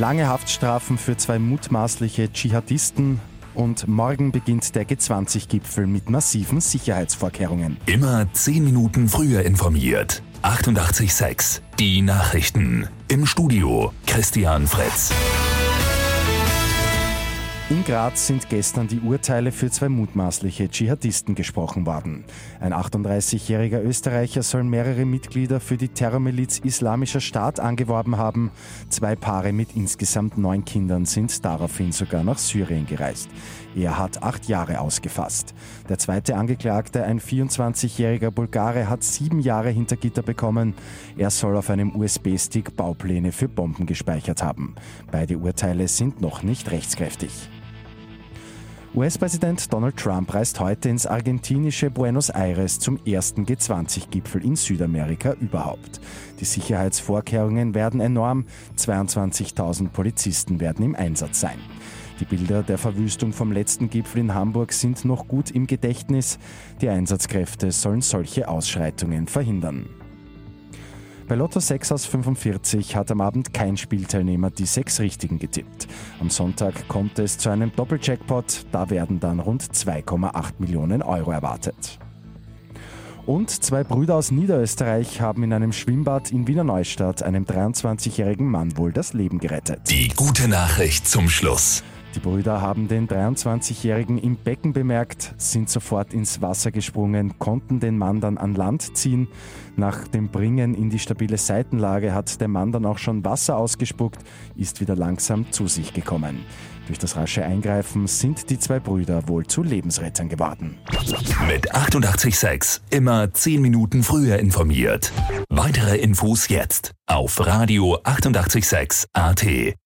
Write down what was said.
Lange Haftstrafen für zwei mutmaßliche Dschihadisten und morgen beginnt der G20-Gipfel mit massiven Sicherheitsvorkehrungen. Immer zehn Minuten früher informiert. 88.6 Die Nachrichten. Im Studio Christian Fritz. In Graz sind gestern die Urteile für zwei mutmaßliche Dschihadisten gesprochen worden. Ein 38-jähriger Österreicher soll mehrere Mitglieder für die Terrormiliz Islamischer Staat angeworben haben. Zwei Paare mit insgesamt neun Kindern sind daraufhin sogar nach Syrien gereist. Er hat acht Jahre ausgefasst. Der zweite Angeklagte, ein 24-jähriger Bulgare, hat sieben Jahre hinter Gitter bekommen. Er soll auf einem USB-Stick Baupläne für Bomben gespeichert haben. Beide Urteile sind noch nicht rechtskräftig. US-Präsident Donald Trump reist heute ins argentinische Buenos Aires zum ersten G20-Gipfel in Südamerika überhaupt. Die Sicherheitsvorkehrungen werden enorm, 22.000 Polizisten werden im Einsatz sein. Die Bilder der Verwüstung vom letzten Gipfel in Hamburg sind noch gut im Gedächtnis. Die Einsatzkräfte sollen solche Ausschreitungen verhindern. Bei Lotto 6 aus 45 hat am Abend kein Spielteilnehmer die sechs Richtigen getippt. Am Sonntag kommt es zu einem Doppeljackpot, da werden dann rund 2,8 Millionen Euro erwartet. Und zwei Brüder aus Niederösterreich haben in einem Schwimmbad in Wiener Neustadt einem 23-jährigen Mann wohl das Leben gerettet. Die gute Nachricht zum Schluss. Die Brüder haben den 23-Jährigen im Becken bemerkt, sind sofort ins Wasser gesprungen, konnten den Mann dann an Land ziehen. Nach dem Bringen in die stabile Seitenlage hat der Mann dann auch schon Wasser ausgespuckt, ist wieder langsam zu sich gekommen. Durch das rasche Eingreifen sind die zwei Brüder wohl zu Lebensrettern geworden. Mit 886 immer 10 Minuten früher informiert. Weitere Infos jetzt auf Radio 886 AT.